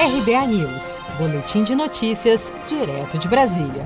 RBA News, Boletim de Notícias, direto de Brasília.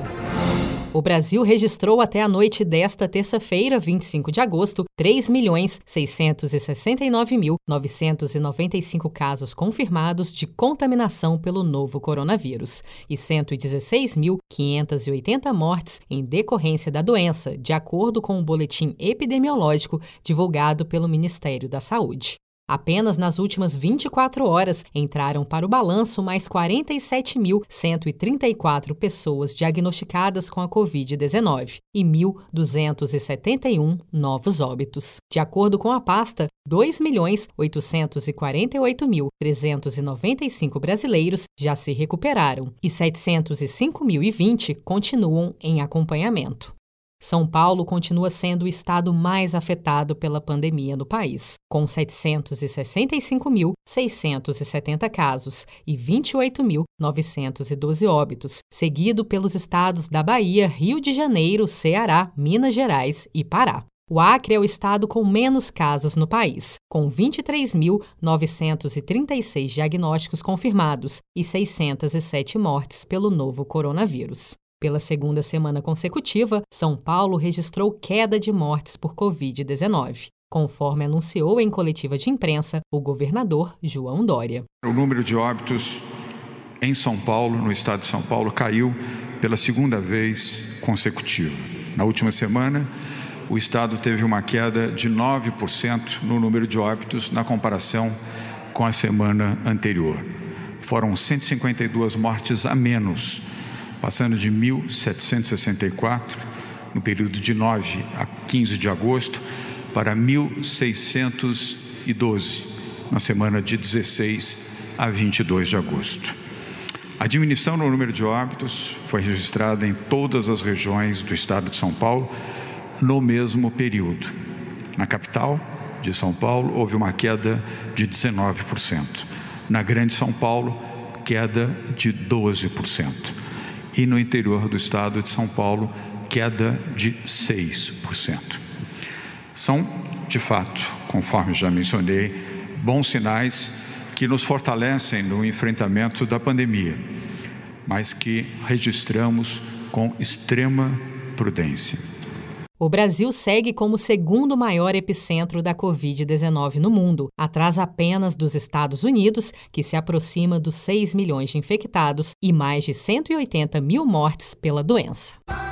O Brasil registrou até a noite desta terça-feira, 25 de agosto, 3.669.995 casos confirmados de contaminação pelo novo coronavírus e 116.580 mortes em decorrência da doença, de acordo com o boletim epidemiológico divulgado pelo Ministério da Saúde. Apenas nas últimas 24 horas entraram para o balanço mais 47.134 pessoas diagnosticadas com a Covid-19 e 1.271 novos óbitos. De acordo com a pasta, 2.848.395 brasileiros já se recuperaram e 705.020 continuam em acompanhamento. São Paulo continua sendo o estado mais afetado pela pandemia no país, com 765.670 casos e 28.912 óbitos, seguido pelos estados da Bahia, Rio de Janeiro, Ceará, Minas Gerais e Pará. O Acre é o estado com menos casos no país, com 23.936 diagnósticos confirmados e 607 mortes pelo novo coronavírus. Pela segunda semana consecutiva, São Paulo registrou queda de mortes por Covid-19 conforme anunciou em coletiva de imprensa o governador João Dória. O número de óbitos em São Paulo, no estado de São Paulo, caiu pela segunda vez consecutiva. Na última semana, o estado teve uma queda de 9% no número de óbitos na comparação com a semana anterior. Foram 152 mortes a menos passando de 1.764 no período de 9 a 15 de agosto para 1.612 na semana de 16 a 22 de agosto. A diminuição no número de óbitos foi registrada em todas as regiões do estado de São Paulo no mesmo período. Na capital de São Paulo, houve uma queda de 19%. Na Grande São Paulo, queda de 12% e no interior do estado de São Paulo, queda de 6%. São, de fato, conforme já mencionei, bons sinais que nos fortalecem no enfrentamento da pandemia, mas que registramos com extrema prudência. O Brasil segue como o segundo maior epicentro da Covid-19 no mundo, atrás apenas dos Estados Unidos, que se aproxima dos 6 milhões de infectados e mais de 180 mil mortes pela doença.